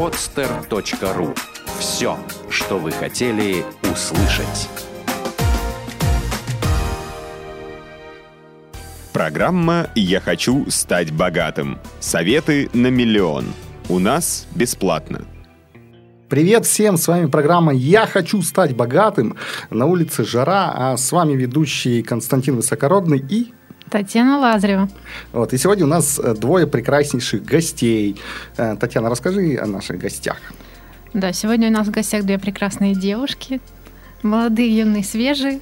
podster.ru Все, что вы хотели услышать. Программа «Я хочу стать богатым». Советы на миллион. У нас бесплатно. Привет всем, с вами программа «Я хочу стать богатым». На улице жара, а с вами ведущий Константин Высокородный и... Татьяна Лазарева. Вот, и сегодня у нас э, двое прекраснейших гостей. Э, Татьяна, расскажи о наших гостях. Да, сегодня у нас в гостях две прекрасные девушки. Молодые, юные, свежие.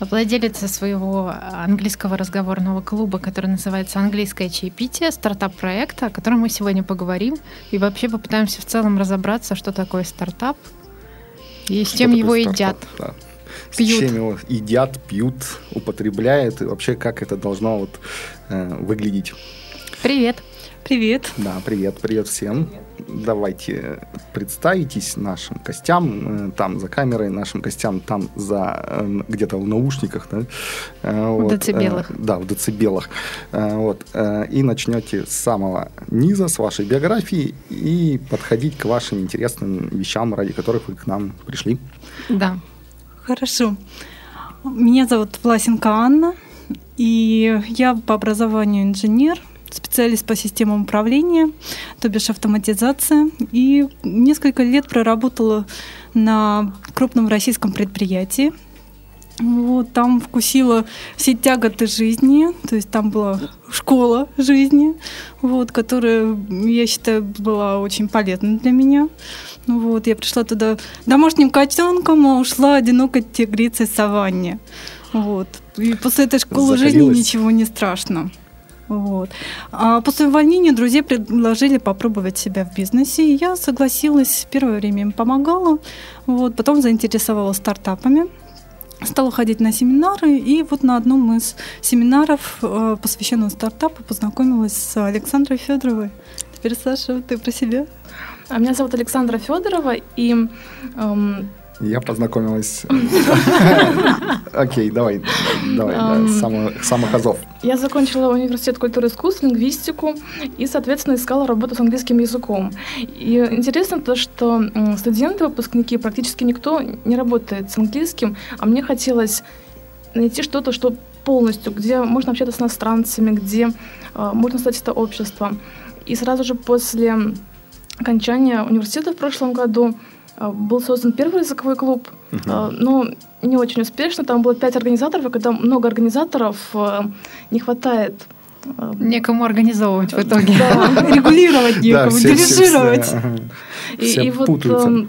Владелица своего английского разговорного клуба, который называется «Английское чаепитие», стартап-проекта, о котором мы сегодня поговорим. И вообще попытаемся в целом разобраться, что такое стартап и с Что чем его стартап? едят. Да. С Пьют. чем его едят, пьют, употребляют, и вообще как это должно вот, э, выглядеть. Привет. Привет. Да, привет, привет всем. Давайте представитесь нашим гостям, э, там за камерой, нашим гостям там за э, где-то в наушниках, да? Э, вот, децибелах. э, Да, в децибелах. Э, Вот. э, И начнете с самого низа, с вашей биографии, и подходить к вашим интересным вещам, ради которых вы к нам пришли. Да. Хорошо. Меня зовут Власенко Анна, и я по образованию инженер, специалист по системам управления, то бишь автоматизация. И несколько лет проработала на крупном российском предприятии. Вот, там вкусила все тяготы жизни, то есть там была школа жизни, вот, которая, я считаю, была очень полезна для меня. Ну Вот, я пришла туда домашним котенком, а ушла одинокой тигрицей саванне. Вот. И после этой школы жизни Закалилась. ничего не страшно. Вот. А после увольнения друзья предложили попробовать себя в бизнесе. И я согласилась, первое время им помогала, вот, потом заинтересовала стартапами. Стала ходить на семинары, и вот на одном из семинаров, э, посвященного стартапу, познакомилась с Александрой Федоровой. Теперь, Саша, ты про себя? А Меня зовут Александра Федорова, и эм, Я познакомилась... Окей, давай, давай, самых- азов. я закончила университет культуры и искусств, лингвистику, и, соответственно, искала работу с английским языком. И интересно то, что студенты, выпускники, практически никто не работает с английским, а мне хотелось найти что-то, что полностью, где можно общаться с иностранцами, где э, можно стать это общество. И сразу же после окончания университета в прошлом году был создан первый языковой клуб, э, но не очень успешно. Там было пять организаторов, и когда много организаторов, э, не хватает Некому организовывать в итоге. да. Регулировать некому, дирижировать. И, вот путаются. а,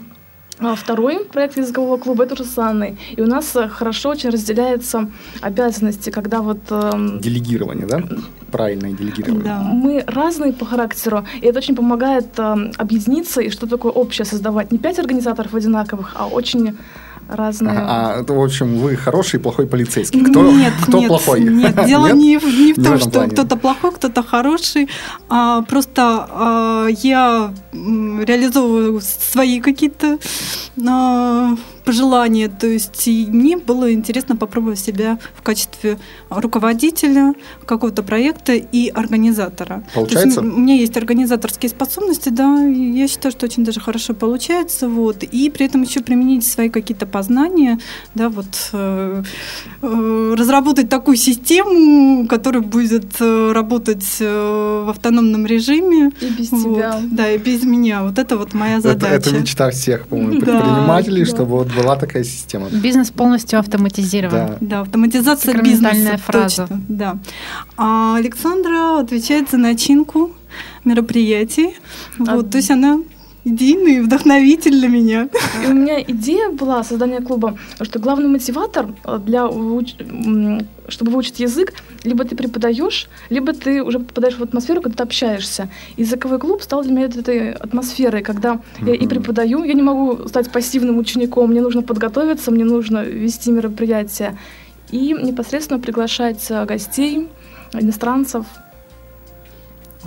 второй проект языкового клуба это уже с Анной. И у нас э, хорошо очень разделяются обязанности, когда вот эм, Делегирование, да? Правильное делегирование. Да. мы разные по характеру, и это очень помогает эм, объединиться и что такое общее создавать. Не пять организаторов одинаковых, а очень разные. А, это, в общем, вы хороший и плохой полицейский. Кто, нет, кто нет, плохой? Нет, дело Не, в, не в Не в том, этом что кто-то плохой, кто-то хороший. А, просто а, я реализовываю свои какие-то а, пожелания. То есть и мне было интересно попробовать себя в качестве руководителя какого-то проекта и организатора. То есть Получается? м- у меня есть организаторские способности, да, я считаю, что очень даже хорошо получается, вот, и при этом еще применить свои какие-то познания, да, вот, э, э, разработать такую систему, которая будет э, работать в автономном режиме. И без Вот, тебя. Да, и без меня. Вот это вот моя Это, задача. это мечта всех, по-моему, предпринимателей, да. чтобы вот была такая система. Бизнес полностью автоматизирован. Да. Да, автоматизация бизнеса. фраза. Точно, да. А Александра отвечает за начинку мероприятий. А- Вот, то есть она идейный вдохновитель для меня. И у меня идея была создания клуба, что главный мотиватор э, для чтобы выучить язык, либо ты преподаешь, либо ты уже попадаешь в атмосферу, когда ты общаешься. И языковой клуб стал для меня этой атмосферой, когда я и преподаю, я не могу стать пассивным учеником, мне нужно подготовиться, мне нужно вести мероприятия и непосредственно приглашать э, гостей, иностранцев.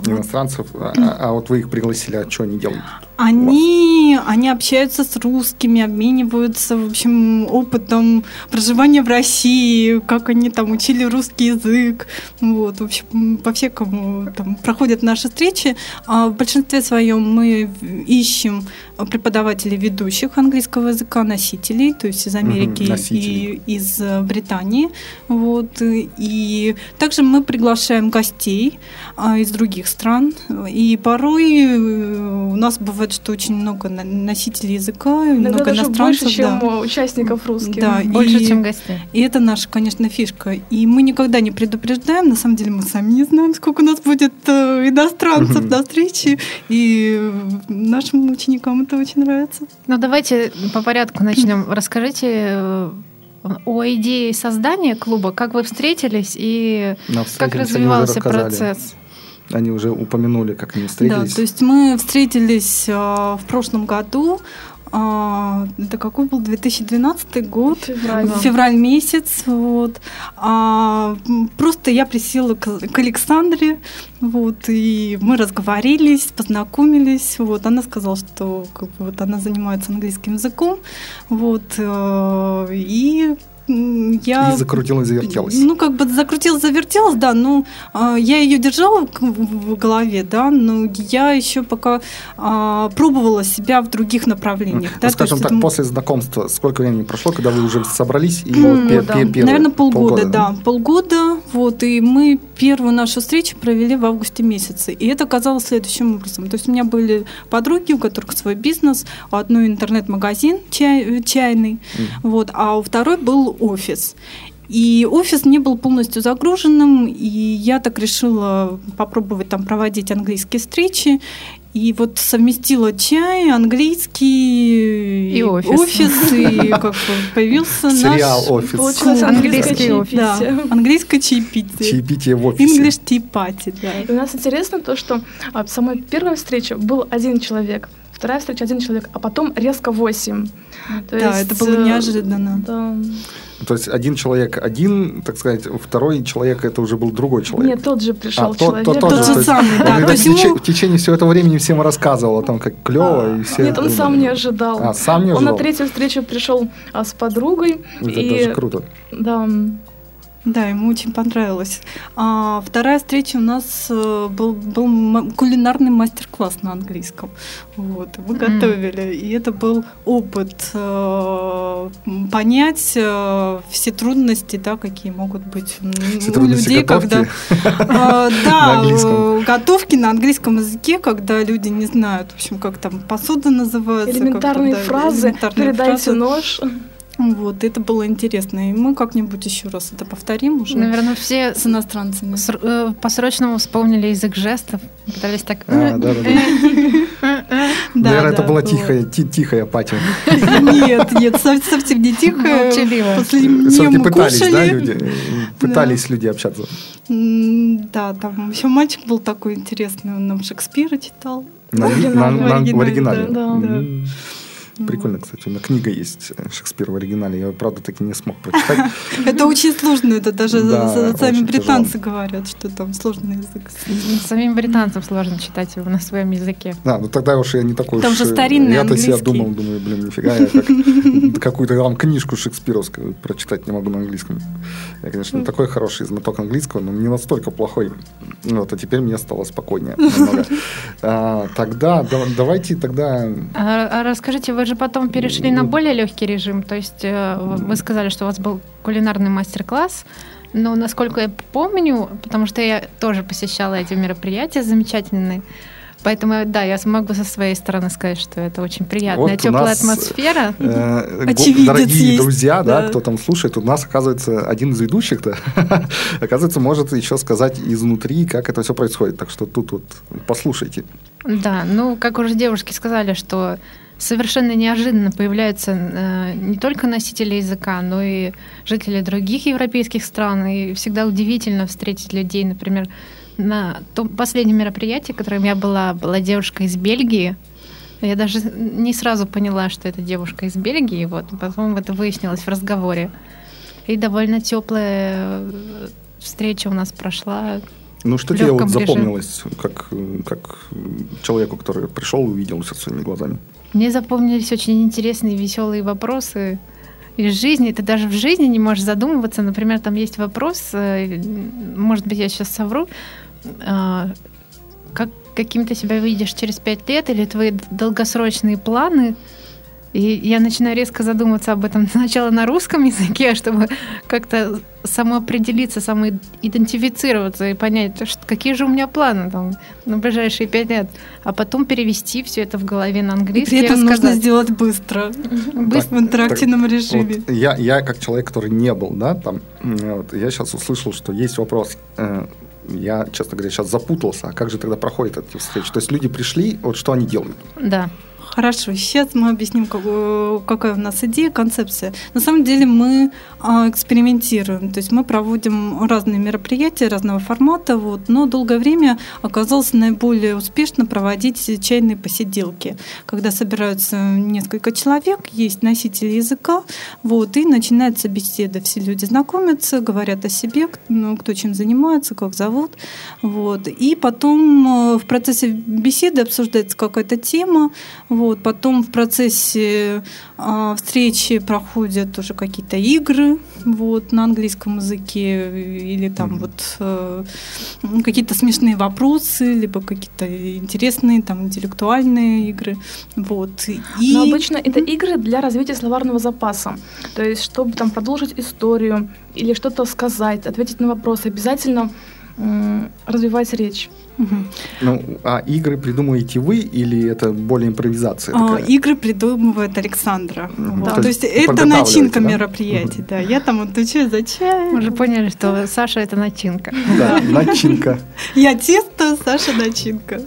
Иностранцев. А, а- а вот вы их пригласили, а что они делают? Они, они общаются с русскими, обмениваются, в общем, опытом проживания в России, как они там учили русский язык. Вот, в общем, по всякому там проходят наши встречи. А в большинстве своем мы ищем преподавателей ведущих английского языка, носителей, то есть из Америки Мгм, и из э, Британии. Вот. И также мы приглашаем гостей а, из других стран. И порой э, у нас бывает, что очень много носителей языка, Иногда много даже иностранцев. больше, чем да. участников русских. Да, Больше, и- чем гостей. И это наша, конечно, фишка. И мы никогда не предупреждаем. На самом деле мы сами не знаем, сколько у нас будет э, иностранцев на встрече. И нашим ученикам это очень нравится. Ну, давайте по порядку начнем. Расскажите э, о идее создания клуба, как вы встретились и как развивался процесс. Они уже упомянули, как они Да, встретились. то есть мы встретились а, в прошлом году. А, это какой был 2012 год? Февраль. Февраль месяц, вот. А, просто я присела к, к Александре, вот, и мы разговорились, познакомились, вот. Она сказала, что как бы, вот, она занимается английским языком, вот, э, и я... И закрутилась, завертелась. Ну, как бы закрутилась, завертелась, да, ну, а, я ее держала в голове, да, но я еще пока а, пробовала себя в других направлениях. да, Ну, то скажем так, это- после знакомства сколько времени прошло, когда вы уже собрались и М, вот да. пе- первые- Наверное, полгода, да, полгода. Вот, и мы первую нашу встречу провели в августе месяце. И это оказалось следующим образом. То есть у меня были подруги, у которых свой бизнес, у одной интернет-магазин чай- чайный, вот, а у второй был офис. И офис не был полностью загруженным, и я так решила попробовать там проводить английские встречи. И вот совместила чай, английский И офис. и как появился Сериал наш «Офис». Получилось Английский английское да, английское чаепитие. Чаепитие в офисе. English tea party, да. И у нас интересно то, что а, в самой первой встрече был один человек, вторая встреча один человек, а потом резко восемь. То Да, есть, это было э, неожиданно. Да. То есть один человек один, так сказать, второй человек это уже был другой человек. Нет, тот же пришел А, тот- человек. тот Тот тоже, же то есть самый, Он, да. видать, То есть в, теч- ему- в течение всего этого времени всем рассказывал о том, как клево, и все. Нет, он сам думали. не ожидал. А, сам не Он на ожидал? третью встречу пришел а, с подругой. Это и даже круто. да, Да, ему очень понравилось. А вторая встреча у нас э, был, был кулинарный мастер-класс на английском. Вот, мы Мгм. готовили. И это был опыт э, понять э, все трудности, да, какие могут быть Все у людей, готовки. когда А, Да, э, готовки на английском языке, когда люди не знают, в общем, как там посуда называется. как элементарные да, фразы. элементарные Передайте фразы. нож. Вот, это было интересно. И мы как-нибудь еще раз это повторим уже Наверное, все с иностранцами. с- э, по-срочному вспомнили язык жестов, пытались так... А, да, да, да. Наверное, это была было. тихая, ти- тихая апатия. Нет, нет, сов- совсем не. После нее Все-таки пытались, да, люди? Пытались люди общаться. Да, там еще мальчик был такой интересный, он нам Шекспира читал. На- оригинале, на- на- в оригинале, М. Прикольно, кстати. У меня книга есть э, Шекспир в оригинале. Я, правда, таки не смог прочитать. Это очень сложно, это даже сами британцы говорят, что там сложный язык. Самим британцам сложно читать его на своем языке. Да, ну тогда уж я не такой Там уж, же э, старинный Я-то себя думал, думаю, блин, нифига, я как какую-то там книжку шекспировскую прочитать не могу на английском. Я, конечно, не такой хороший знаток английского, но не настолько плохой. Ну, Вот, а теперь мне стало спокойнее. А, Тогда, да- давайте тогда... А, а расскажите, вы же потом перешли на более легкий режим, то есть э, вы сказали, что у вас был кулинарный мастер-класс, но насколько я помню, потому что я тоже посещала эти мероприятия замечательные, поэтому да, я смогу со своей стороны сказать, что это очень приятная, Вот у теплая нас, атмосфера. э, Очевидец Дорогие есть, друзья, да, да. кто там слушает, у нас, оказывается, один из ведущих-то, оказывается, может еще сказать изнутри, как это все происходит. Так что тут вот послушайте. Да, ну, как уже девушки сказали, что совершенно неожиданно появляются э, не только носители языка, но и жители других европейских стран. И всегда удивительно встретить людей, например, на том последнем мероприятии, которым я была, была девушка из Бельгии. Я даже не сразу поняла, что это девушка из Бельгии, вот, потом это выяснилось в разговоре. И довольно теплая э, встреча у нас прошла. Ну, что тебе вот запомнилось, как, как человеку, который пришел и увидел все своими глазами? Мне запомнились очень интересные, веселые вопросы из жизни. Ты даже в жизни не можешь задумываться. Например, там есть вопрос, э, может быть, я сейчас совру, а, как, каким ты себя видишь через пять лет или твои долгосрочные планы. И я начинаю резко задумываться об этом сначала на русском языке, чтобы как-то самоопределиться, самоидентифицироваться и понять, что, какие же у меня планы там, на ближайшие пять лет. А потом перевести все это в голове на И английский. при этом и нужно сделать быстро, Быстро. в интерактивном режиме. Вот я, я как человек, который не был, да, там, вот, я сейчас услышал, что есть вопрос. э, я, честно говоря, сейчас запутался. А как же тогда проходят эти встречи? То есть люди пришли, вот что они делают? Да. Хорошо, сейчас мы объясним, какую- какая у нас идея, концепция. На самом деле мы а, экспериментируем, то есть мы проводим разные мероприятия разного формата, вот, но долгое время оказалось наиболее успешно проводить чайные посиделки, когда собираются несколько человек, есть носители языка, вот, и начинается беседа. Все люди знакомятся, говорят о себе, ну, кто чем занимается, как зовут. Вот. И потом э, в процессе беседы обсуждается какая-то тема, вот. потом в процессе а, встречи проходят уже какие-то игры вот, на английском языке, или там Мгм. вот э, м, какие-то смешные вопросы, либо какие-то интересные там интеллектуальные игры. Вот. И... Но обычно это игры для развития словарного запаса. То есть, чтобы там продолжить историю или что-то сказать, ответить на вопрос, обязательно развивать речь. Ну, а игры придумываете вы или это более импровизация А, такая? Игры придумывает Александра. Мгм. Вот. То То есть это начинка да? мероприятий. Да. Я там отвечаю за чай. Мы уже поняли, что Саша это начинка. Да, начинка. Я тесто, Саша начинка.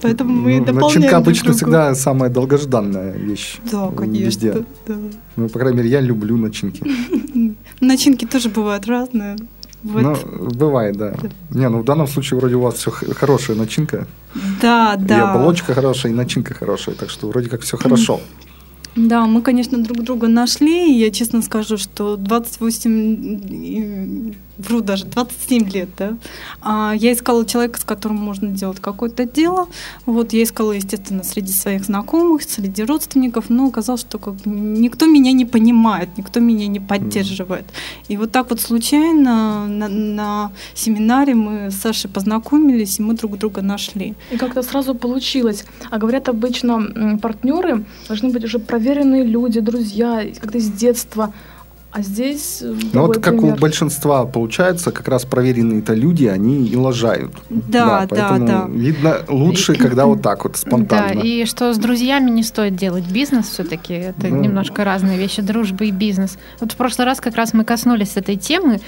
Поэтому мы Ну, дополняем Начинка друг обычно друга. всегда самая долгожданная вещь. Да, везде. конечно. да. Ну, по крайней мере, я люблю начинки. Начинки тоже бывают разные. Вот. Ну, бывает, да. Не, ну в данном случае вроде у вас все хорошая начинка. да, И да. оболочка хорошая, и начинка хорошая. Так что вроде как все хорошо. Да, мы, конечно, друг друга нашли. и Я честно скажу, что 28, и- вру даже, 27 лет, да. А, Я искала человека, с которым можно делать какое-то дело. Вот, я искала, естественно, среди своих знакомых, среди родственников, но оказалось, что как бы никто меня не понимает, никто меня не поддерживает. И вот так вот случайно на, на семинаре мы с Сашей познакомились, и мы друг друга нашли. И как-то сразу получилось. А говорят, обычно партнеры должны быть уже проверенные люди, друзья, как-то с детства. А здесь э, Ну вот как у пример. большинства получается, как раз проверенные-то люди, они и лажают. Да, да, поэтому да. видно лучше, когда вот так вот Да, спонтанно. и что с друзьями не стоит делать бизнес все-таки. Это Ну. немножко разные вещи, дружба и бизнес. Вот в прошлый раз как раз мы коснулись этой темы,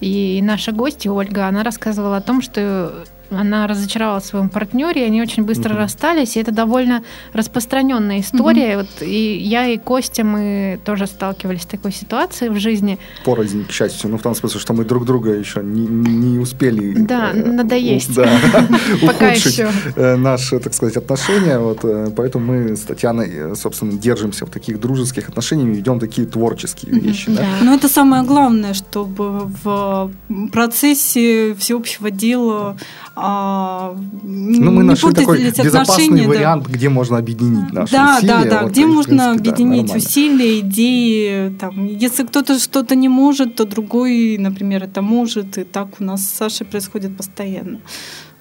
и наша гостья Ольга, она рассказывала о том, что она разочаровалась в своем партнере, и они очень быстро Мгм. расстались, и это довольно распространенная история. Вот и я и Костя мы тоже сталкивались с такой ситуацией в жизни. Порознь, к счастью. Ну, в том смысле, что мы друг друга еще не, не успели... Да, э, надоесть. Да, Пока ухудшить еще. э, наши, так сказать, отношения. Вот, э, поэтому мы с Татьяной, э, собственно, держимся в таких дружеских отношениях и ведем такие творческие вещи. да. Но это самое главное, чтобы в процессе всеобщего дела а, Ну, мы нашли такой безопасный да. вариант, где можно объединить наши Да, усилия. да, да, Вот, где и, можно принципе, да, объединить нормально. усилия, идеи. Там, если кто-то что-то не может, то другой, например, это может. И так у нас с Сашей происходит постоянно.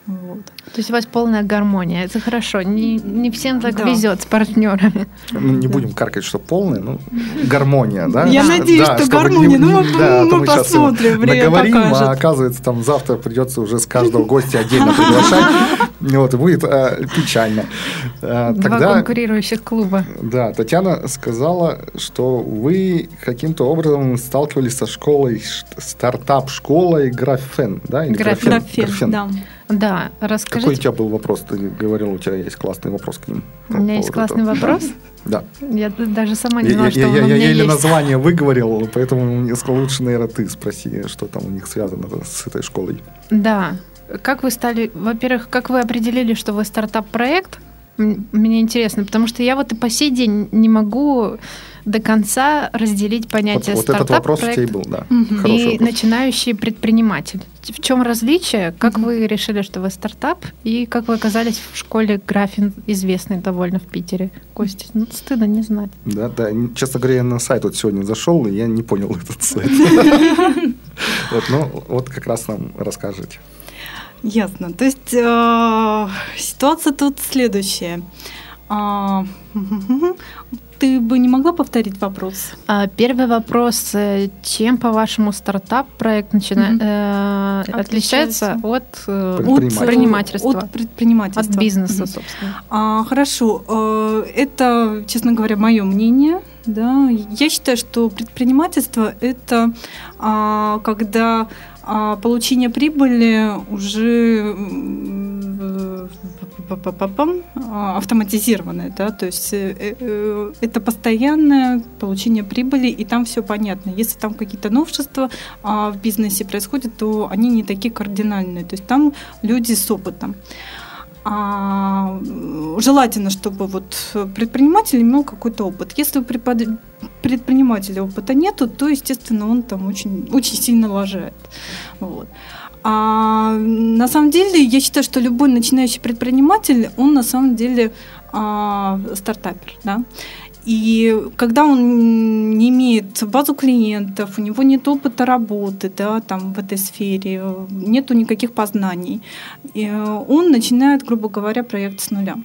Вот. То есть у вас полная гармония. Это хорошо. Не, не всем так Да. везет с партнерами. Ну, не будем каркать, что полная, ну, гармония, да? Я Да, надеюсь, что гармония. Ну, мы- да, мы его посмотрим, время наговорим, а оказывается, там завтра придется уже с каждого гостя отдельно приглашать. Вот, и будет э, печально. Э, Два конкурирующих клуба. да, Татьяна сказала, что вы каким-то образом сталкивались со школой, стартап-школой Графен, да? Графен. Графен, да. Да, Какой у расскажите. тебя был вопрос? Ты говорил, у тебя есть классный вопрос к ним. У меня есть классный вопрос. Да. Я даже сама не Я, знала, я- что я- он у я меня еле есть. название выговорил, поэтому мне сказал, лучше, наверное, ты спроси, что там у них связано с этой школой. Да. Как вы стали, во-первых, как вы определили, что вы стартап-проект? Мне интересно, потому что я вот и по сей день не могу до конца разделить Вот, понятие вот этот вопрос у тебя и был, да. Мгм. Хороший и вопрос. начинающий предприниматель. В чем различие? Как Мгм. вы решили, что вы стартап? И как вы оказались в школе Графин, известной довольно в Питере? Костя, ну стыдно не знать. Да, да. Честно говоря, я на сайт вот сегодня зашел, и я не понял этот сайт. Вот, ну, вот как раз нам расскажите. Ясно. То есть э, ситуация тут следующая. А, Ты бы не могла повторить вопрос? А, Первый вопрос. э, Чем, по-вашему, стартап-проект начина- Мгм. э, Отличается. отличается от э, Предпринимательства. предпринимательства? От предпринимательства. От бизнеса, Мгм. собственно. А, хорошо. Э, Это, честно говоря, мое мнение. Да. Я считаю, что предпринимательство это а, когда а, получение прибыли уже а, автоматизированное, да, то есть э, э, это постоянное получение прибыли, и там все понятно. Если там какие-то новшества а, в бизнесе происходят, то они не такие кардинальные, то есть там люди с опытом. А, желательно, чтобы вот предприниматель имел какой-то опыт. Если у предпринимателя опыта нету, то, естественно, он там очень, очень сильно лажает. Вот. А на самом деле, я считаю, что любой начинающий предприниматель, он на самом деле а, стартапер, да. И когда он не имеет базу клиентов, у него нет опыта работы да, там, в этой сфере, нету никаких познаний, э, он начинает, грубо говоря, проект с нуля.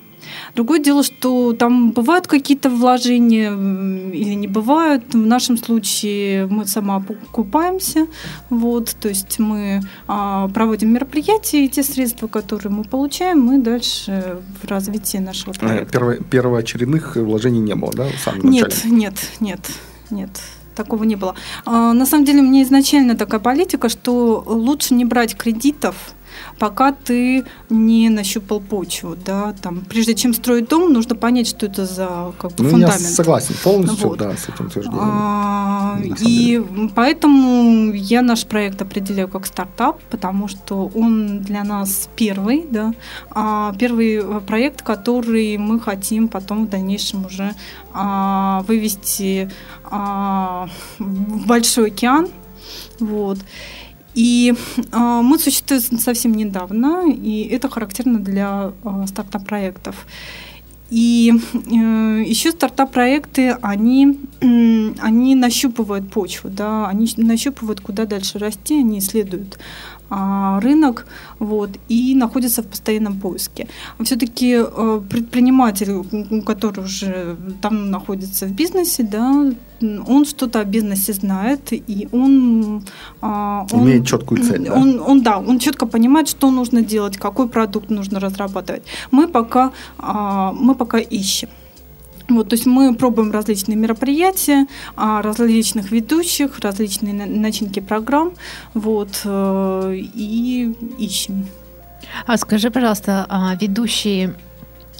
Другое дело, что там бывают какие-то вложения или не бывают. В нашем случае мы сама покупаемся, вот, то есть мы а, проводим мероприятия, и те средства, которые мы получаем, мы дальше в развитии нашего Э, проекта. перво- Первоочередных вложений не было, да, в самом Нет, начале? нет, нет, нет. Такого не было. А, На самом деле у меня изначально такая политика, что лучше не брать кредитов, пока ты не нащупал почву, да, там, прежде чем строить дом, нужно понять, что это за как бы, Ну, я фундамент. согласен полностью, Вот. да, с этим утверждением. А, И поэтому я наш проект определяю как стартап, потому что он для нас первый, да, а, первый э, проект, который мы хотим потом в дальнейшем уже а, вывести а, в большой океан, вот. И а, мы существуем совсем недавно, и это характерно для а, стартап-проектов. И э, еще стартап-проекты, они, м, они нащупывают почву, да, они нащупывают, куда дальше расти, они исследуют рынок вот, и находятся в постоянном поиске. Все-таки э, предприниматель, который уже там находится в бизнесе, да, он что-то о бизнесе знает, и он... а, он- Имеет четкую цель, да? Он, он, да, он четко понимает, что нужно делать, какой продукт нужно разрабатывать. Мы пока, а, мы пока ищем. Вот, то есть мы пробуем различные мероприятия, а, различных ведущих, различные на- начинки программ, вот, э, и ищем. А скажи, пожалуйста, а ведущие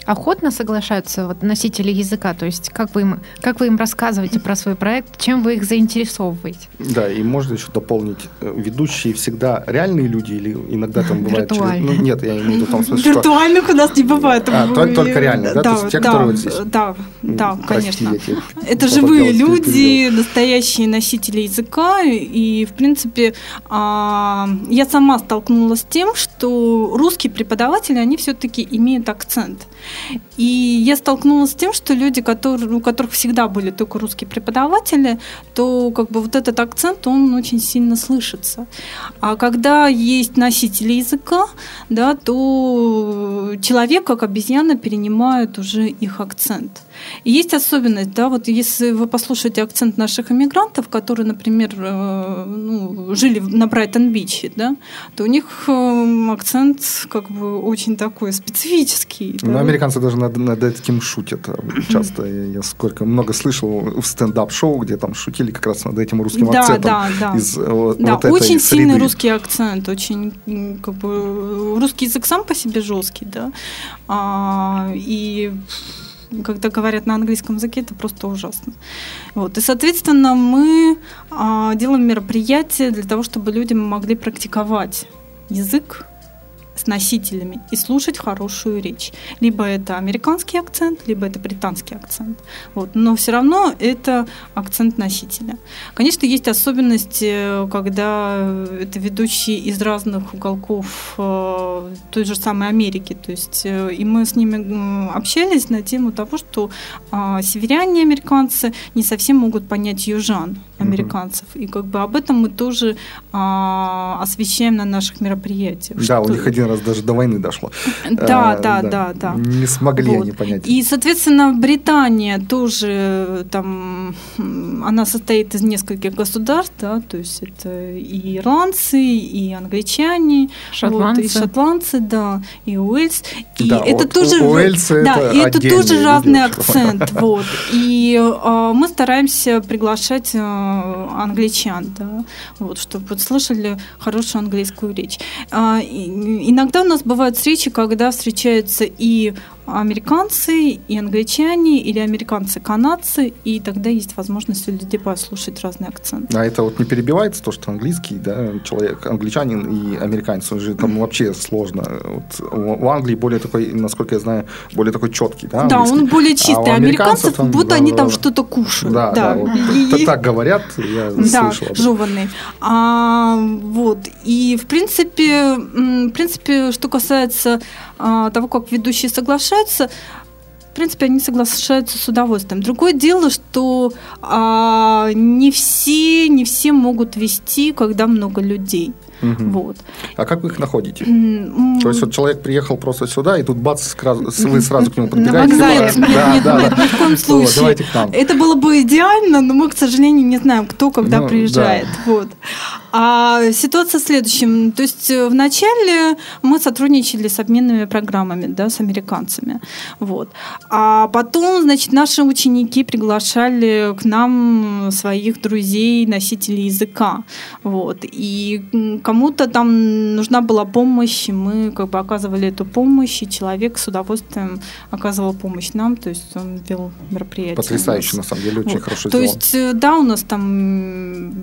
охотно соглашаются, вот носители языка, то есть как вы им, как вы им рассказываете про свой проект, чем вы их заинтересовываете? Да, и можно еще дополнить. э, Ведущие всегда реальные люди или иногда там бывает... через-. Ну, нет, я имею в виду в том смысле, что... Виртуальных у нас не бывает. А, только- только реальные, да? То есть те, которые вот здесь? Да, да, прости, конечно. тебе Это живые люди, настоящие носители языка. И, в принципе, а, я сама столкнулась с тем, что русские преподаватели, они все-таки имеют акцент. И я столкнулась с тем, что люди, которые, у которых всегда были только русские преподаватели, то как бы вот этот акцент, он очень сильно слышится. А когда есть носители языка, да, то человек, как обезьяна, перенимает уже их акцент. И есть особенность, да, вот если вы послушаете акцент наших иммигрантов, которые, например, э, ну, жили на Брайтон-Биче, да, то у них э, акцент как бы очень такой специфический. Ну, да. американцы даже над, над этим шутят э, часто. Я, сколько много слышал в стендап-шоу, где там шутили как раз над этим русским да, акцентом. да, да. Из, э, вот, Да, вот очень среды. сильный русский акцент, очень как бы русский язык сам по себе жесткий, да, а, и когда говорят на английском языке, это просто ужасно. Вот. И, соответственно, мы а, делаем мероприятия для того, чтобы люди могли практиковать язык с носителями и слушать хорошую речь. Либо это американский акцент, либо это британский акцент. Вот. Но все равно это акцент носителя. Конечно, есть особенности, когда это ведущие из разных уголков э, той же самой Америки. То есть, э, и мы с ними общались на тему того, что э, северяне американцы не совсем могут понять южан американцев. Mm-hmm. И как бы об этом мы тоже а, освещаем на наших мероприятиях. Да, что... у них один раз даже до войны дошло. Да, а, да, да, да. Не смогли вот. они понять. И, соответственно, Британия тоже там, она состоит из нескольких государств, да, то есть это и ирландцы, и англичане, шотландцы, вот, и шотландцы, да, и Уэльс. И да, это вот тоже, Уэльсы да, это и это тоже разный акцент, вот. И а, мы стараемся приглашать а, англичан, да, вот, чтобы слышали хорошую английскую речь. А, иногда у нас бывают встречи, когда встречаются и американцы и англичане, или американцы-канадцы, и тогда есть возможность у людей послушать разные акценты. А это вот не перебивается то, что английский, да, человек, англичанин и американец, он же там вообще сложно. Вот у Англии более такой, насколько я знаю, более такой четкий, да, Да, он более чистый. А американцев, там, будто да, они да, там да. что-то кушают. Да, да, вот И- так говорят, я Да, слышал. об этом. жеванный. А, вот. И, в принципе, в принципе, что касается а, того, как ведущие соглашаются, в принципе, они соглашаются с удовольствием. Другое дело, что а, не все, не все могут вести, когда много людей. Мгм. Вот. А как вы их находите? То есть вот человек приехал просто сюда, и тут бац, вы сразу к нему подбегаете. вокзале. «Да, Нет, да, нет, ни в коем случае. Это было бы идеально, но мы, к сожалению, не знаем, кто когда Ну, приезжает. Вот. А ситуация в следующем. То есть э, вначале мы сотрудничали с обменными программами, да, с американцами. Вот. А потом, значит, наши ученики приглашали к нам своих друзей, носителей языка. Вот. И кому-то там нужна была помощь, и мы как бы оказывали эту помощь, и человек с удовольствием оказывал помощь нам, то есть он вел мероприятие. Потрясающе, на самом деле, очень Вот. хорошо То сделано. есть, э, да, у нас там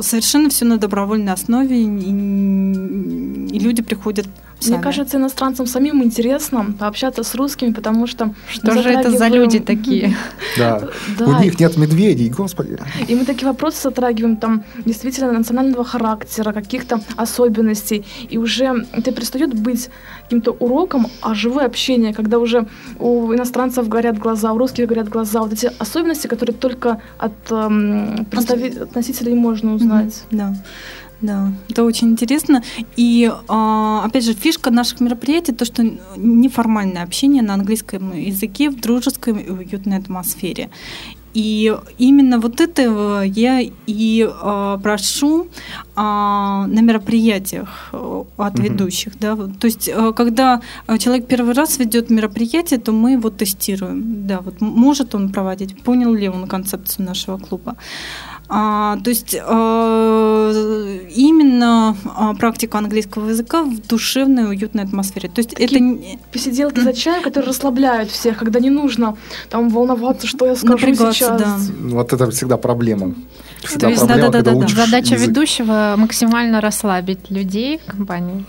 совершенно все на добровольной основе, и, и люди приходят сами. Мне кажется, иностранцам самим интересно пообщаться с русскими, потому что... Что же это за люди такие? Да. У них нет медведей, господи. И мы такие вопросы затрагиваем, там, действительно, национального характера, каких-то особенностей. И уже это перестает быть каким-то уроком, а живое общение, когда уже у иностранцев горят глаза, у русских горят глаза. Вот эти особенности, которые только от, эм, можно узнать. Да. Да, это очень интересно. И а, опять же, фишка наших мероприятий то, что неформальное общение на английском языке в дружеской и уютной атмосфере. И именно вот этого я и а, прошу а, на мероприятиях э, от Мгм. ведущих. Да? То есть, э, когда э, человек первый раз ведет мероприятие, то мы его тестируем. Да, вот может он проводить, понял ли он концепцию нашего клуба. А, то есть э, именно а, практика английского языка в душевной, уютной атмосфере. То есть Такие это не- Посиделки за чаем, которые расслабляют всех, когда не нужно там волноваться, что я скажу сейчас. да. Вот это всегда проблема. Всегда есть, проблема, когда да-да-да-да. учишь Задача язык ведущего максимально расслабить людей в компании.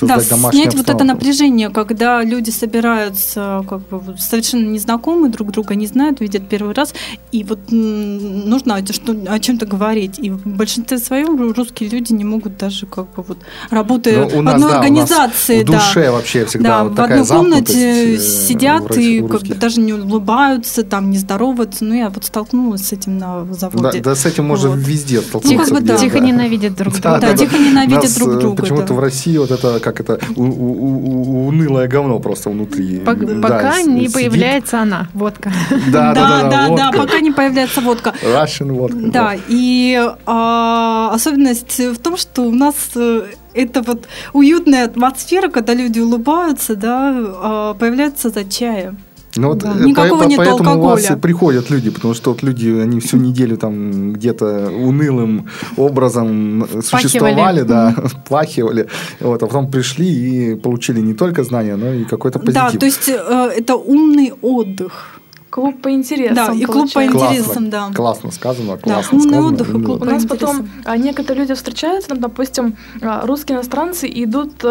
Да, снять вот это обстановку. напряжение, когда люди собираются как бы совершенно незнакомые, друг друга не знают, видят первый раз, и вот нужно о, что, о чем-то говорить. И в большинстве своем русские люди не могут даже как бы вот работая Ну, у в нас, одной да, у нас организации, В да, душе вообще всегда да, вот в такая одной комнате э, сидят и как бы даже не улыбаются, там не здороваются. Ну, я вот столкнулась с этим на Да, заводе. да, с этим можно Вот. везде Ну, столкнуться. как бы да. Тихо ненавидят друг Да, друга. Да, тихо ненавидят Нас, друг э, друга, Почему-то да. в России вот это, как это, у- у- у- унылое говно просто внутри. Пок- Да, Пока с- не сидит. появляется она, водка. Да, да, да, да, да, пока не появляется водка. Russian водка. Да, и а, особенность в том, что у нас э, это вот уютная атмосфера, когда люди улыбаются, да, а, появляется за чаем. Ну вот Да. э, Никакого по- нет поэтому у вас алкоголя. и приходят люди, потому что вот люди, они всю неделю там где-то унылым образом существовали, да, плахивали, вот, а потом пришли и получили не только знания, но и какой-то позитив. Да, то есть э, это умный отдых. клуб по интересам. Да, и клуб по интересам, да. Классно сказано, Да, классно умный сказано. отдых и клуб У нас потом а, некоторые люди встречаются, там, допустим, а, русские иностранцы идут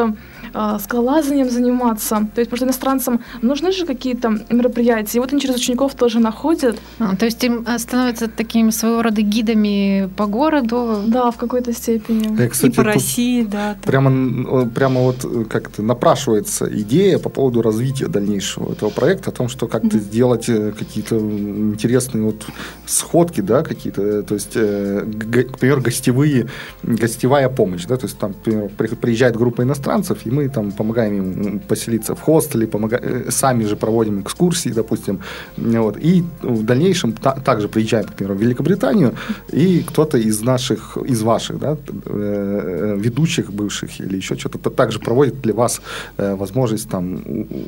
а, а, скалолазанием заниматься. То есть, потому что иностранцам нужны же какие-то мероприятия. И вот они через учеников тоже находят. А, то есть им э, становятся такими своего рода гидами по городу. Да, в какой-то степени. Я, И кстати, по тут России, да. Прямо, прямо вот э, как-то напрашивается идея по поводу развития дальнейшего этого проекта, о том, что как-то Мгм. сделать э, какие-то интересные вот сходки, да, какие-то, э, то есть, э, г- к примеру, гостевые, гостевая помощь, да, то есть там, при- приезжает группа иностранцев, и мы там помогаем им поселиться в хостеле, помога- э, сами же проводим экскурсии, допустим, вот, и в дальнейшем та- также приезжаем, к примеру, в Великобританию, и кто-то из наших, из ваших, да, э, ведущих бывших или еще что-то, также проводит для вас э, возможность там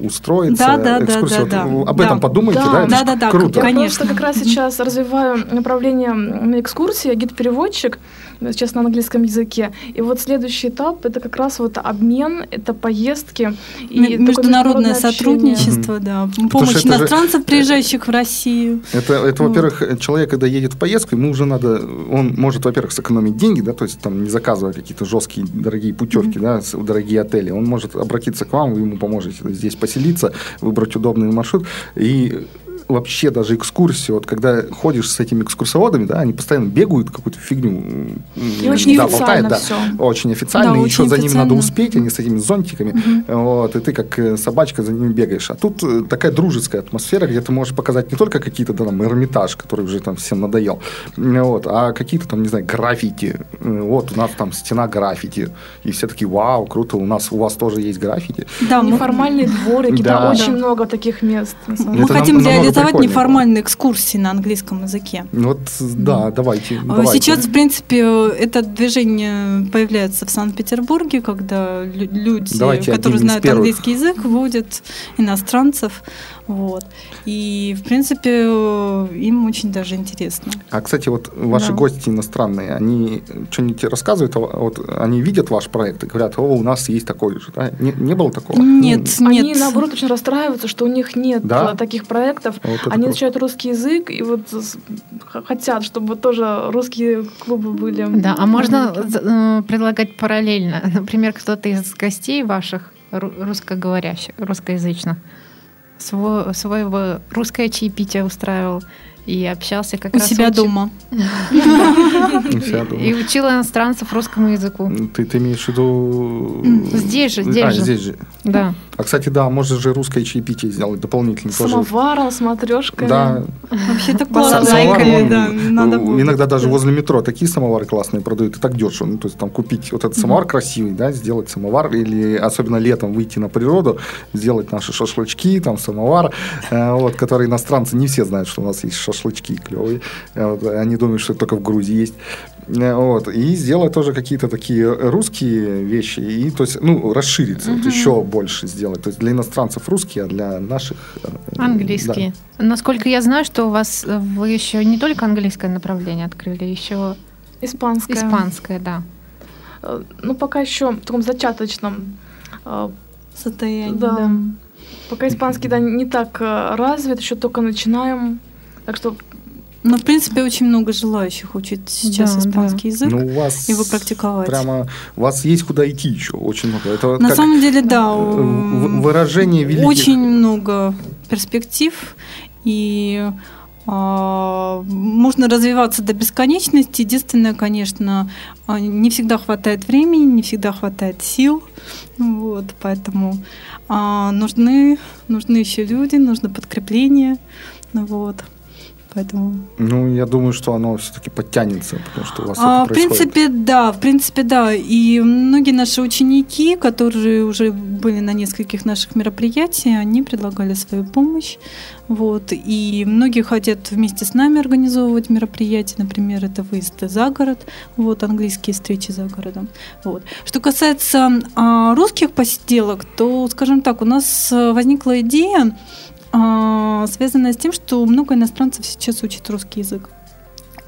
устроиться, Да, да, да, экскурсию. да, Вот, да. Об этом Да. подумайте, Да, да, это да, да, да, круто. Я Конечно. просто как раз сейчас развиваю направление на экскурсии, я гид-переводчик, э, сейчас на английском языке. И вот следующий этап это как раз вот обмен, это поездки и Международное сотрудничество, да. Помощь это же- иностранцев, приезжающих в Россию. Это, это Вот. во-первых, человек, когда едет в поездку, ему уже надо, он может, во-первых, сэкономить деньги, да, то есть там не заказывая какие-то жесткие, дорогие путевки, да, с- дорогие отели. Он может обратиться к вам, вы ему поможете здесь поселиться, выбрать удобный маршрут. И вообще даже экскурсии, вот когда ходишь с этими экскурсоводами, да, они постоянно бегают какую-то фигню. И очень да, официально болтают, да. всё. Очень официально, Да, и очень еще за ними надо успеть, они с этими зонтиками, вот, и ты как э, собачка за ними бегаешь. А тут э, такая дружеская атмосфера, где ты можешь показать не только какие-то да, там Эрмитаж, который уже там всем надоел, вот, а какие-то там, не знаю, граффити. Э, Вот, у нас там стена граффити. И все такие, вау, круто, у нас, у вас тоже есть граффити. Да, Неформальные дворики, да, очень много таких мест. мы хотим намного прикольнее. неформальные экскурсии на английском языке. Вот, да, давайте, А давайте. Сейчас, в принципе, это движение появляется в Санкт-Петербурге, когда лю- люди, Давайте которые знают первых. английский язык, вводят иностранцев. Вот. И, в принципе, э, им очень даже интересно. А, кстати, вот ваши Да. гости иностранные, они что-нибудь рассказывают? о- Вот они видят ваш проект и говорят, о, у нас есть такой же, да? Не, не было такого? Нет, Ну, Они, нет. наоборот, очень расстраиваются, что у них нет Да? э, таких проектов. Вот это Они круто. изучают русский язык и вот хотят, чтобы тоже русские клубы были. Да, а можно э, предлагать параллельно. Например, кто-то из гостей ваших ру- русскоговорящих, русскоязычных, сво- своего русское чаепитие устраивал и общался как у раз себя учи- дома. У себя дома. И учил иностранцев русскому языку. Ты, ты имеешь в виду... Здесь же, здесь а, же. здесь же. Да. А, кстати, да, можно же русское чаепитие сделать дополнительно тоже. Самоваром, смотрешкой. Да, Вообще-то Са- классно. да, надо э, будет. Иногда даже Да. возле метро такие самовары классные продают, и так дешево. Ну, то есть там купить вот этот самовар красивый, да, сделать самовар, или особенно летом выйти на природу, сделать наши шашлычки, там самовар, э, вот, которые иностранцы не все знают, что у нас есть шашлычки клевые. Э, вот, они думают, что это только в Грузии есть. Э, Вот, и сделать тоже какие-то такие русские вещи, и то есть, ну, расшириться, вот еще больше сделать. То есть для иностранцев русские, а для наших... э, Английские. Насколько я знаю, что у вас вы еще не только английское направление открыли, еще Испанская. испанское, да. Ну, пока еще в таком зачаточном. Состояние, Да. да. Пока испанский, да, не так развит, еще только начинаем. Так что Но, в принципе, очень много желающих учить сейчас Да, испанский язык. Ну, у вас его практиковать. Прямо у вас есть куда идти еще, очень много. Это На как, самом деле, да. э, выражение великих. Очень много перспектив, и а, можно развиваться до бесконечности. Единственное, конечно, а, не всегда хватает времени, не всегда хватает сил. Вот, поэтому а, нужны, нужны еще люди, нужно подкрепление. Ну Вот. Поэтому Ну, я думаю, что оно все-таки подтянется, потому что у вас А, это в происходит. принципе, да, в принципе, да. И многие наши ученики, которые уже были на нескольких наших мероприятиях, они предлагали свою помощь. Вот. И многие хотят вместе с нами организовывать мероприятия. Например, это выезды за город, вот, английские встречи за городом. Вот. Что касается а, русских посиделок, то, скажем так, у нас э, возникла идея, связанная с тем, что много иностранцев сейчас учат русский язык.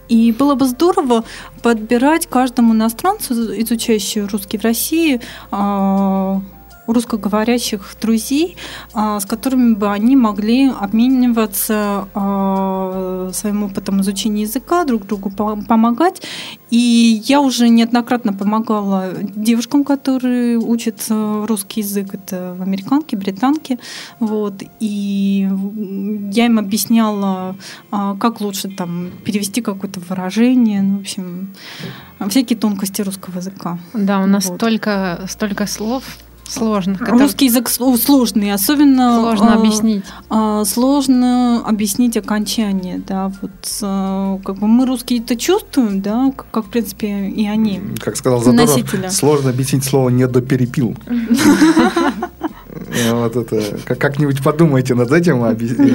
И было бы здорово подбирать каждому иностранцу, изучающему русский в России, а, русскоговорящих друзей, а, с которыми бы они могли обмениваться а, своим опытом изучения языка, друг другу помогать. И я уже неоднократно помогала девушкам, которые учат русский язык, это американки, британки, вот, и я им объясняла, а, как лучше там перевести какое-то выражение, ну, в общем, всякие тонкости русского языка. Да, у нас вот. столько, столько слов, сложных. Которые... Русский язык сложный, особенно сложно э, объяснить. Э, сложно объяснить окончание, да, вот э, как бы мы русские это чувствуем, да, как, как в принципе и они. Как сказал Задоров, сложно объяснить слово не до перепил. Вот это, как-нибудь подумайте над этим,